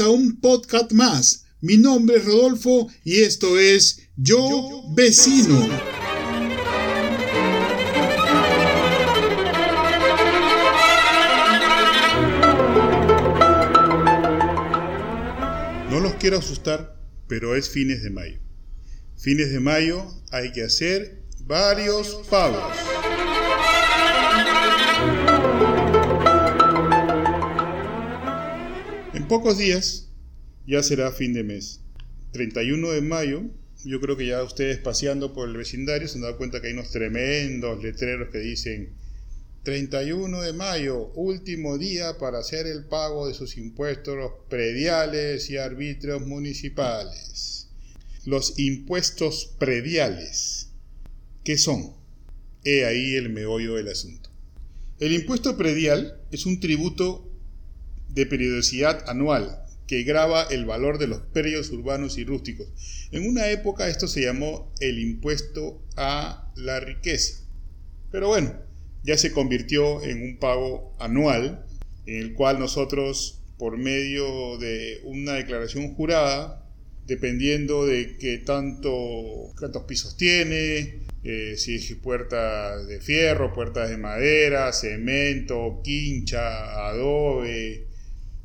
A un podcast más. Mi nombre es Rodolfo y esto es Yo, Vecino. No los quiero asustar, pero es fines de mayo. Fines de mayo hay que hacer varios pagos. Pocos días ya será fin de mes. 31 de mayo, yo creo que ya ustedes paseando por el vecindario se han dado cuenta que hay unos tremendos letreros que dicen 31 de mayo, último día para hacer el pago de sus impuestos prediales y arbitrios municipales. Los impuestos prediales, ¿qué son? He ahí el meollo del asunto. El impuesto predial es un tributo de periodicidad anual que graba el valor de los predios urbanos y rústicos. En una época esto se llamó el impuesto a la riqueza. Pero bueno, ya se convirtió en un pago anual en el cual nosotros por medio de una declaración jurada, dependiendo de qué tanto, cuántos pisos tiene, eh, si es puertas de fierro, puertas de madera, cemento, quincha, adobe,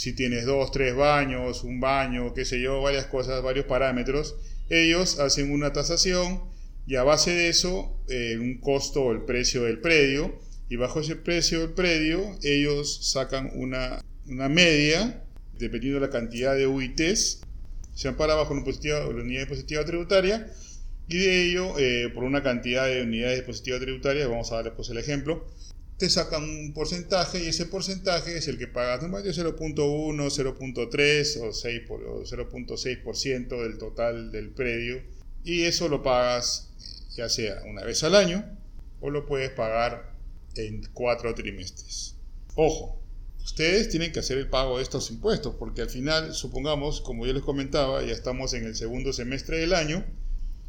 si tienes dos, tres baños, un baño, qué sé yo, varias cosas, varios parámetros, ellos hacen una tasación y a base de eso, eh, un costo o el precio del predio, y bajo ese precio del predio, ellos sacan una, una media, dependiendo de la cantidad de UITs, se ampara bajo una, positiva, unidad positiva tributaria, y de ello, eh, por una cantidad de unidades positivas tributarias, vamos a dar después el ejemplo, te sacan un porcentaje y ese porcentaje es el que pagas no más de 0.1, 0.3 o 6 o 0.6% del total del predio y eso lo pagas ya sea una vez al año o lo puedes pagar en cuatro trimestres. Ojo, ustedes tienen que hacer el pago de estos impuestos porque al final, supongamos, como yo les comentaba, ya estamos en el segundo semestre del año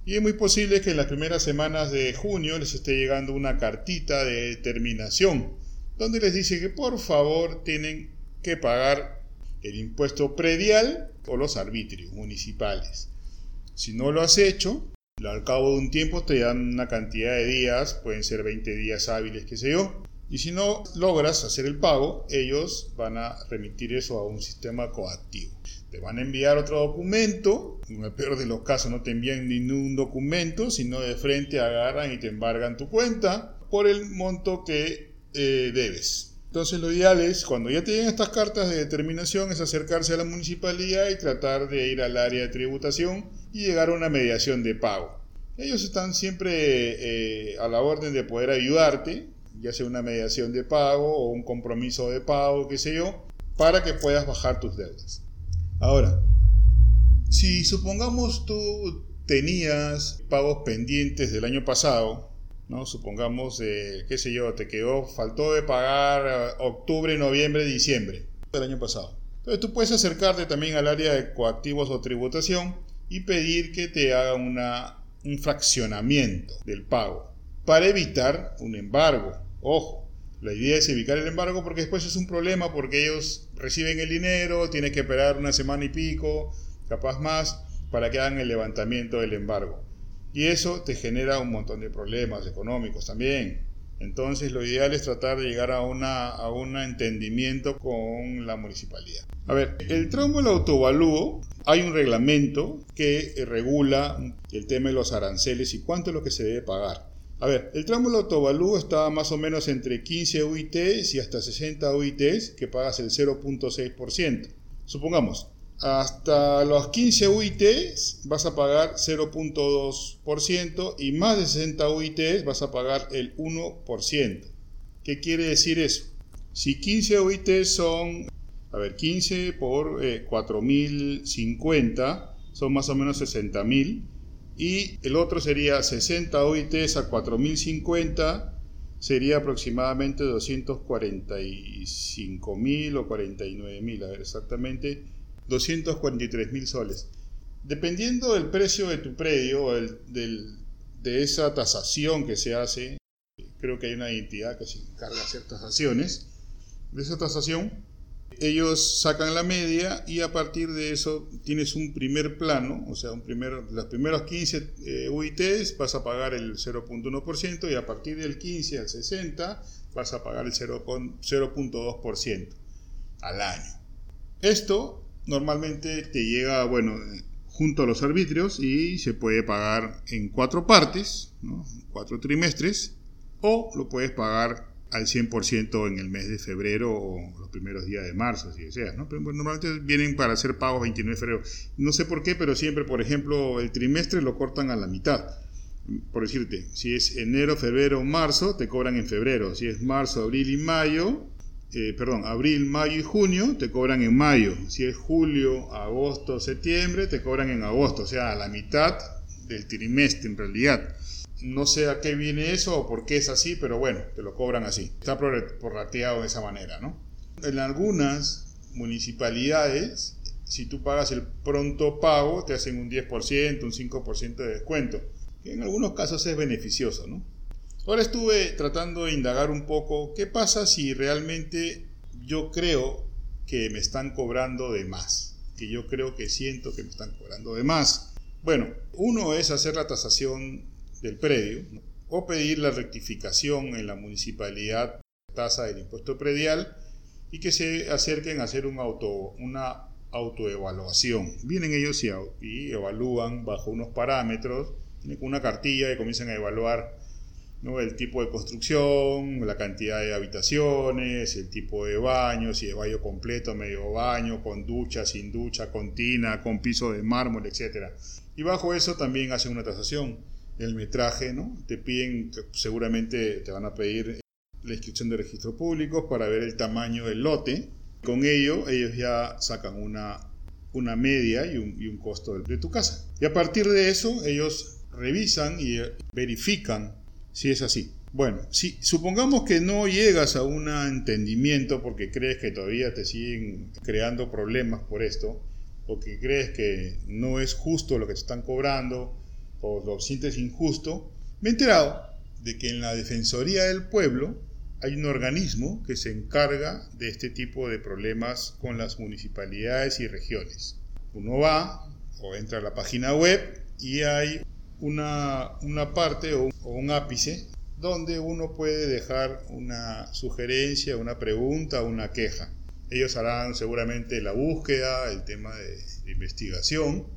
y es muy posible que en las primeras semanas de junio les esté llegando una cartita de terminación, donde les dice que por favor tienen que pagar el impuesto predial o los arbitrios municipales. Si no lo has hecho, al cabo de un tiempo te dan una cantidad de días, pueden ser 20 días hábiles, qué sé yo, y si no logras hacer el pago, ellos van a remitir eso a un sistema coactivo. Te van a enviar otro documento, en el peor de los casos no te envían ningún documento, sino de frente agarran y te embargan tu cuenta por el monto que eh, debes. Entonces lo ideal es, cuando ya te estas cartas de determinación, es acercarse a la municipalidad y tratar de ir al área de tributación y llegar a una mediación de pago. Ellos están siempre eh, a la orden de poder ayudarte, ya sea una mediación de pago o un compromiso de pago, qué sé yo, para que puedas bajar tus deudas. Ahora, si supongamos tú tenías pagos pendientes del año pasado, ¿no? Supongamos, eh, qué sé yo, te quedó, faltó de pagar eh, octubre, noviembre, diciembre del año pasado. Entonces tú puedes acercarte también al área de coactivos o tributación y pedir que te hagan un fraccionamiento del pago para evitar un embargo. Ojo, la idea es evitar el embargo porque después es un problema porque ellos reciben el dinero, tienes que esperar una semana y pico, capaz más, para que hagan el levantamiento del embargo. Y eso te genera un montón de problemas económicos también. Entonces lo ideal es tratar de llegar a, una, a un entendimiento con la municipalidad. A ver, el tramo del autovalúo, hay un reglamento que regula el tema de los aranceles y cuánto es lo que se debe pagar. A ver, el tramo del autovalú está más o menos entre 15 UITs y hasta 60 UITs que pagas el 0.6%. Supongamos, hasta los 15 UITs vas a pagar 0.2% y más de 60 UITs vas a pagar el 1%. ¿Qué quiere decir eso? Si 15 UITs son, a ver, 15 por 4.050 eh, son más o menos 60.000 y el otro sería 60 OITs a 4050, sería aproximadamente 245 mil o 49 mil, a ver exactamente, 243 mil soles. Dependiendo del precio de tu predio, de esa tasación que se hace, creo que hay una entidad que se encarga de hacer tasaciones, de esa tasación, ellos sacan la media y a partir de eso tienes un primer plano, o sea, un los primeros 15 eh, UITs vas a pagar el 0.1% y a partir del 15 al 60 vas a pagar el 0.2% al año. Esto normalmente te llega, bueno, junto a los arbitrios y se puede pagar en cuatro partes, cuatro trimestres, o lo puedes pagar al 100% en el mes de febrero o los primeros días de marzo, si deseas. Pero normalmente vienen para hacer pagos 29 de febrero. No sé por qué, pero siempre, por ejemplo, el trimestre lo cortan a la mitad. Por decirte, si es enero, febrero, marzo, te cobran en febrero. Si es marzo, abril y mayo, eh, perdón, abril, mayo y junio, te cobran en mayo. Si es julio, agosto, septiembre, te cobran en agosto. O sea, a la mitad del trimestre en realidad. No sé a qué viene eso o por qué es así, pero bueno, te lo cobran así. Está prorrateado de esa manera, ¿no? En algunas municipalidades, si tú pagas el pronto pago, te hacen un 10%, un 5% de descuento, en algunos casos es beneficioso, ¿no? Ahora estuve tratando de indagar un poco qué pasa si realmente yo creo que me están cobrando de más, que yo creo que siento que me están cobrando de más. Bueno, uno es hacer la tasación del predio o pedir la rectificación en la municipalidad tasa del impuesto predial y que se acerquen a hacer un auto, una autoevaluación. Vienen ellos y, evalúan bajo unos parámetros, tienen una cartilla y comienzan a evaluar ¿no? el tipo de construcción, la cantidad de habitaciones, el tipo de baño, si es baño completo, medio baño, con ducha, sin ducha, con tina, con piso de mármol, etc. Y bajo eso también hacen una tasación el metraje, ¿no? Te piden, seguramente te van a pedir la inscripción de registros públicos para ver el tamaño del lote. Con ello, ellos ya sacan una, una media y un, costo de, de tu casa. Y a partir de eso, ellos revisan y verifican si es así. Bueno, si supongamos que no llegas a un entendimiento porque crees que todavía te siguen creando problemas por esto, o que crees que no es justo lo que te están cobrando, o lo sientes injusto, me he enterado de que en la Defensoría del Pueblo hay un organismo que se encarga de este tipo de problemas con las municipalidades y regiones. Uno va o entra a la página web y hay una, una parte o un, ápice donde uno puede dejar una sugerencia, una pregunta, una queja. Ellos harán seguramente la búsqueda, el tema de investigación,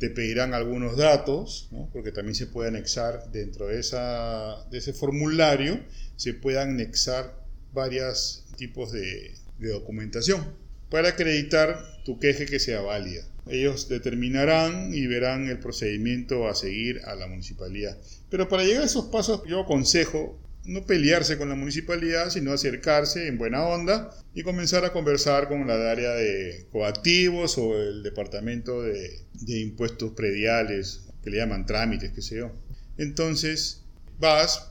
te pedirán algunos datos, porque también se puede anexar dentro de, ese formulario, se pueden anexar varios tipos de, de documentación para acreditar tu queje que sea válida. Ellos determinarán y verán el procedimiento a seguir a la municipalidad. Pero para llegar a esos pasos yo aconsejo no pelearse con la municipalidad, sino acercarse en buena onda y comenzar a conversar con la área de coactivos o el departamento de, impuestos prediales, que le llaman trámites, qué sé yo. Entonces, vas,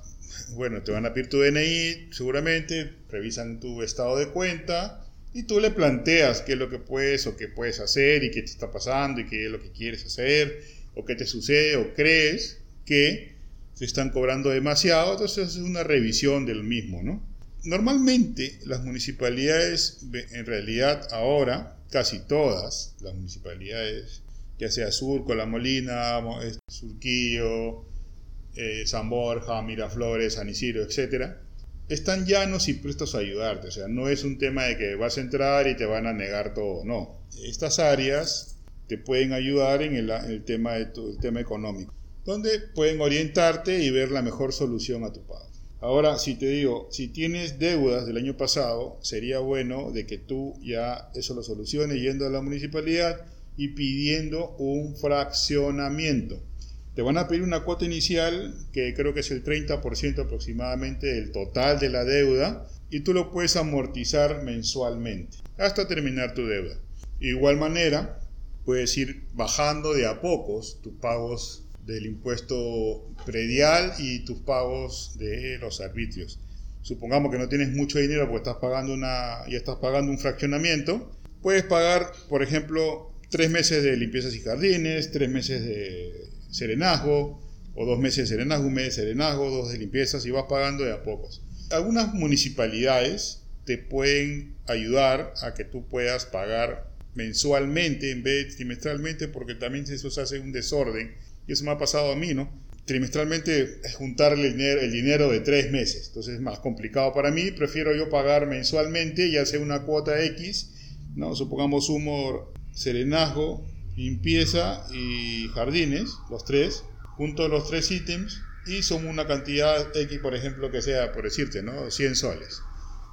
bueno, te van a pedir tu DNI, seguramente, revisan tu estado de cuenta y tú le planteas qué es lo que puedes o qué puedes hacer y qué te está pasando y qué es lo que quieres hacer o qué te sucede o crees que se están cobrando demasiado, entonces es una revisión del mismo, ¿no? Normalmente las municipalidades, en realidad ahora, casi todas las municipalidades, ya sea Surco, La Molina, Surquillo, eh, San Borja, Miraflores, San Isidro, etc., están llanos y prestos a ayudarte. O sea, no es un tema de que vas a entrar y te van a negar todo. No. Estas áreas te pueden ayudar en el, tema, de el tema económico donde pueden orientarte y ver la mejor solución a tu pago. Ahora, si te digo, si tienes deudas del año pasado, sería bueno de que tú ya eso lo soluciones yendo a la municipalidad y pidiendo un fraccionamiento. Te van a pedir una cuota inicial que creo que es el 30% aproximadamente del total de la deuda y tú lo puedes amortizar mensualmente hasta terminar tu deuda. De igual manera, puedes ir bajando de a pocos tus pagos del impuesto predial y tus pagos de los arbitrios. Supongamos que no tienes mucho dinero porque estás pagando una, y estás pagando un fraccionamiento, puedes pagar, por ejemplo, tres meses de limpiezas y jardines, tres meses de serenazgo, o dos meses de serenazgo, un mes de serenazgo, dos de limpiezas, y vas pagando de a pocos. Algunas municipalidades te pueden ayudar a que tú puedas pagar mensualmente en vez de trimestralmente, porque también eso se hace un desorden. Y eso me ha pasado a mí, ¿no? Trimestralmente es juntarle el dinero, el dinero de tres meses, entonces es más complicado para mí. Prefiero yo pagar mensualmente, ya sea una cuota X, ¿no? Supongamos humor, serenazgo, limpieza y jardines, los tres, junto los tres ítems, y son una cantidad X, por ejemplo, que sea, por decirte, ¿no? 100 soles,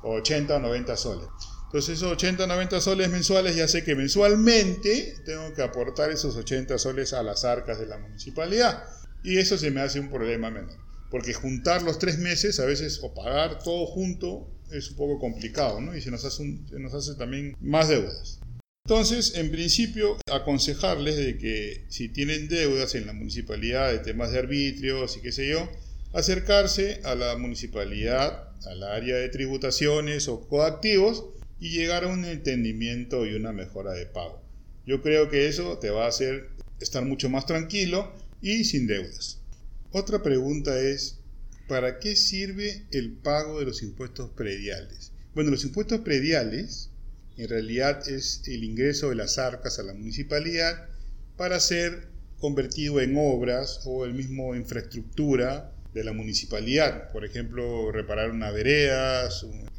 o 80 o 90 soles. Entonces esos 80 o 90 soles mensuales ya sé que mensualmente tengo que aportar esos 80 soles a las arcas de la municipalidad. Y eso se me hace un problema menor. Porque juntar los tres meses a veces o pagar todo junto es un poco complicado. Y se nos hace, se nos hace también más deudas. Entonces, en principio, aconsejarles de que si tienen deudas en la municipalidad de temas de arbitrios y qué sé yo, acercarse a la municipalidad, al área de tributaciones o coactivos y llegar a un entendimiento y una mejora de pago. Yo creo que eso te va a hacer estar mucho más tranquilo y sin deudas. Otra pregunta es, ¿para qué sirve el pago de los impuestos prediales? Bueno, los impuestos prediales en realidad es el ingreso de las arcas a la municipalidad para ser convertido en obras o el mismo infraestructura de la municipalidad. Por ejemplo, reparar una vereda,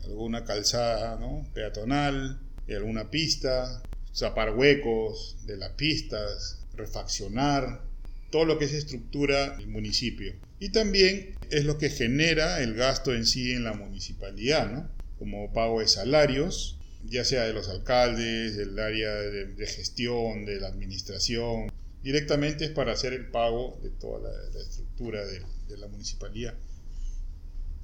alguna calzada peatonal, alguna pista, zapar huecos de las pistas, refaccionar, todo lo que es estructura del municipio. Y también es lo que genera el gasto en sí en la municipalidad, ¿no? como pago de salarios, ya sea de los alcaldes, del área de, gestión, de la administración. Directamente es para hacer el pago de toda la, estructura de, la municipalidad.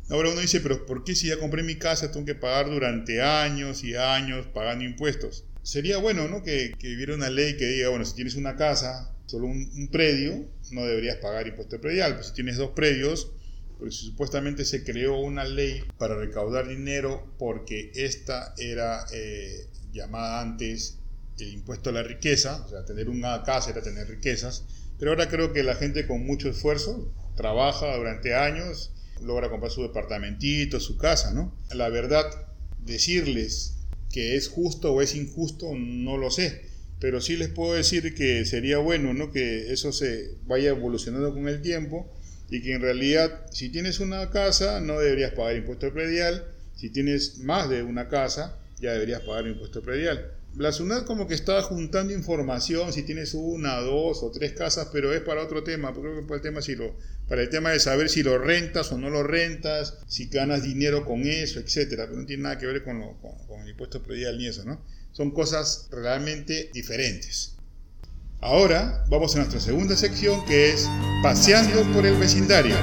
Ahora uno dice, pero ¿por qué si ya compré mi casa tengo que pagar durante años y años pagando impuestos? Sería bueno ¿no? que, que hubiera una ley que diga, bueno, si tienes una casa, solo un, predio, no deberías pagar impuesto predial. Si tienes dos predios, pues supuestamente se creó una ley para recaudar dinero porque esta era eh, llamada antes el impuesto a la riqueza, o sea, tener una casa era tener riquezas, pero ahora creo que la gente con mucho esfuerzo trabaja durante años, logra comprar su departamentito, su casa, ¿no? La verdad, decirles que es justo o es injusto, no lo sé pero sí les puedo decir que sería bueno ¿no? que eso se vaya evolucionando con el tiempo y que en realidad si tienes una casa no deberías pagar impuesto predial, si tienes más de una casa ya deberías pagar impuesto predial. La SUNAT como que está juntando información si tienes una, dos o tres casas, pero es para otro tema, creo que para el tema, lo, de saber si lo rentas o no lo rentas, si ganas dinero con eso, etcétera, pero no tiene nada que ver con, con, con el impuesto predial ni eso, ¿no? son cosas realmente diferentes. Ahora vamos a nuestra segunda sección que es Paseando por el vecindario.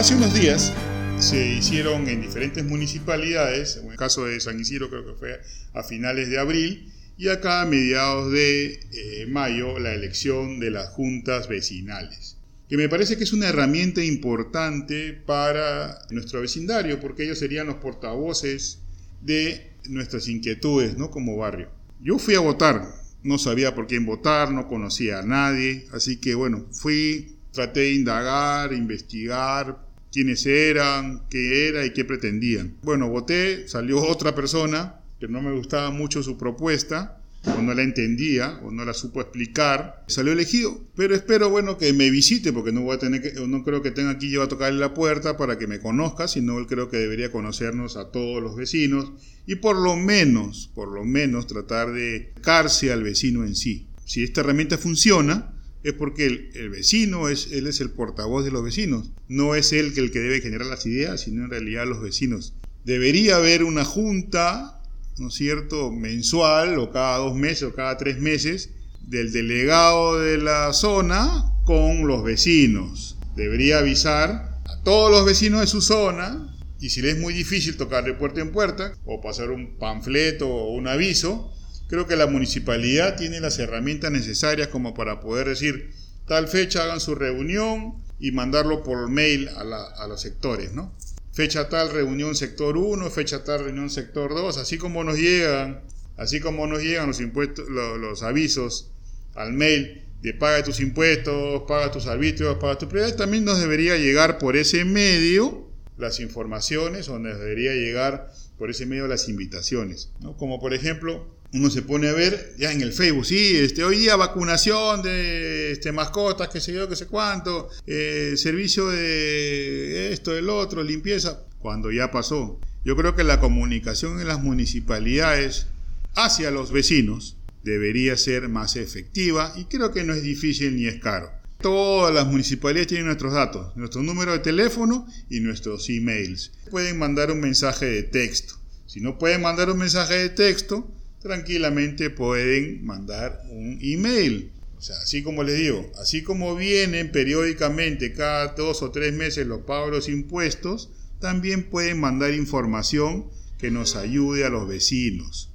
Hace unos días se hicieron en diferentes municipalidades, en el caso de San Isidro creo que fue a finales de abril, y acá a mediados de eh, mayo la elección de las juntas vecinales, que me parece que es una herramienta importante para nuestro vecindario, porque ellos serían los portavoces de nuestras inquietudes, ¿no? Como barrio. Yo fui a votar, no sabía por quién votar, no conocía a nadie, así que bueno, fui, traté de indagar, investigar quiénes eran, qué era y qué pretendían. Bueno, voté, salió otra persona que no me gustaba mucho su propuesta, o no la entendía, o no la supo explicar, salió elegido. Pero espero, bueno, que me visite, porque no voy a tener no creo que tenga aquí yo a tocarle la puerta para que me conozca, sino él creo que debería conocernos a todos los vecinos y por lo menos, por lo menos tratar de carse al vecino en sí. Si esta herramienta funciona, es porque el, vecino es, él es el portavoz de los vecinos. No es él el que debe generar las ideas, sino en realidad los vecinos. Debería haber una junta ¿no es cierto?, mensual o cada dos meses o cada tres meses del delegado de la zona con los vecinos. Debería avisar a todos los vecinos de su zona y si le es muy difícil tocar de puerta en puerta o pasar un panfleto o un aviso, creo que la municipalidad tiene las herramientas necesarias como para poder decir tal fecha hagan su reunión y mandarlo por mail a, a los sectores, ¿no? fecha tal reunión sector 1, fecha tal reunión sector 2, así como nos llegan Así como nos llegan los impuestos, los, avisos al mail de paga tus impuestos, paga tus arbitrios, paga tus prioridades, también nos debería llegar por ese medio las informaciones o nos debería llegar por ese medio las invitaciones. Como por ejemplo, uno se pone a ver ya en el Facebook, sí, este, hoy día vacunación de este, mascotas, qué sé yo, qué sé cuánto, eh, servicio de esto, del otro, limpieza, cuando ya pasó. Yo creo que la comunicación en las municipalidades hacia los vecinos debería ser más efectiva y creo que no es difícil ni es caro. Todas las municipalidades tienen nuestros datos, nuestro número de teléfono y nuestros emails. Pueden mandar un mensaje de texto. Si no pueden mandar un mensaje de texto, tranquilamente pueden mandar un email. O sea, así como les digo, así como vienen periódicamente cada dos o tres meses los pagos los impuestos, también pueden mandar información que nos ayude a los vecinos,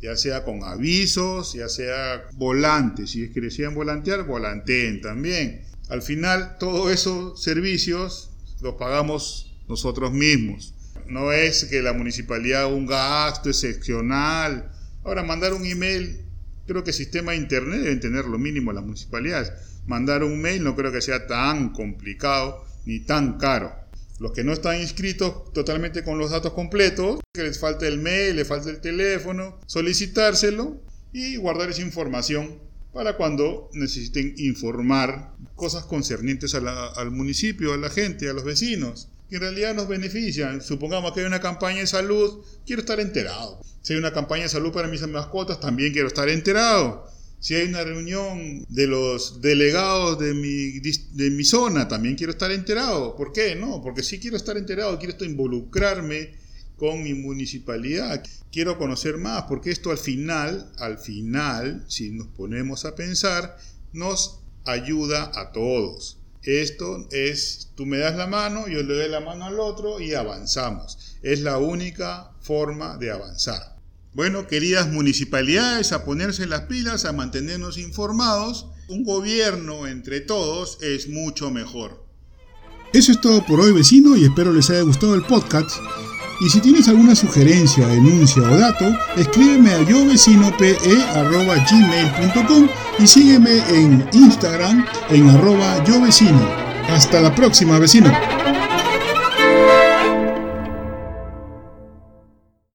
ya sea con avisos, ya sea volantes, si es que decían volantear, volanteen también. Al final, todos esos servicios los pagamos nosotros mismos. No es que la municipalidad haga un gasto excepcional. Ahora, mandar un email, creo que el sistema de internet deben tener lo mínimo las municipalidades. Mandar un mail no creo que sea tan complicado ni tan caro. Los que no están inscritos totalmente con los datos completos, que les falta el mail, les falta el teléfono, solicitárselo y guardar esa información para cuando necesiten informar cosas concernientes al municipio, a la gente, a los vecinos, que en realidad nos benefician. Supongamos que hay una campaña de salud, quiero estar enterado. Si hay una campaña de salud para mis mascotas, también quiero estar enterado. Si hay una reunión de los delegados de mi, de mi zona, también quiero estar enterado. ¿Por qué? No, porque sí quiero estar enterado, quiero involucrarme con mi municipalidad. Quiero conocer más, porque esto al final, al final, si nos ponemos a pensar, nos ayuda a todos. Esto es, tú me das la mano, yo le doy la mano al otro y avanzamos. Es la única forma de avanzar. Bueno, queridas municipalidades, a ponerse las pilas, a mantenernos informados. Un gobierno entre todos es mucho mejor. Eso es todo por hoy, vecino, y espero les haya gustado el podcast. Y si tienes alguna sugerencia, denuncia o dato, escríbeme a yovecinop.gmail.com y sígueme en Instagram en arroba yovecino. Hasta la próxima, vecino.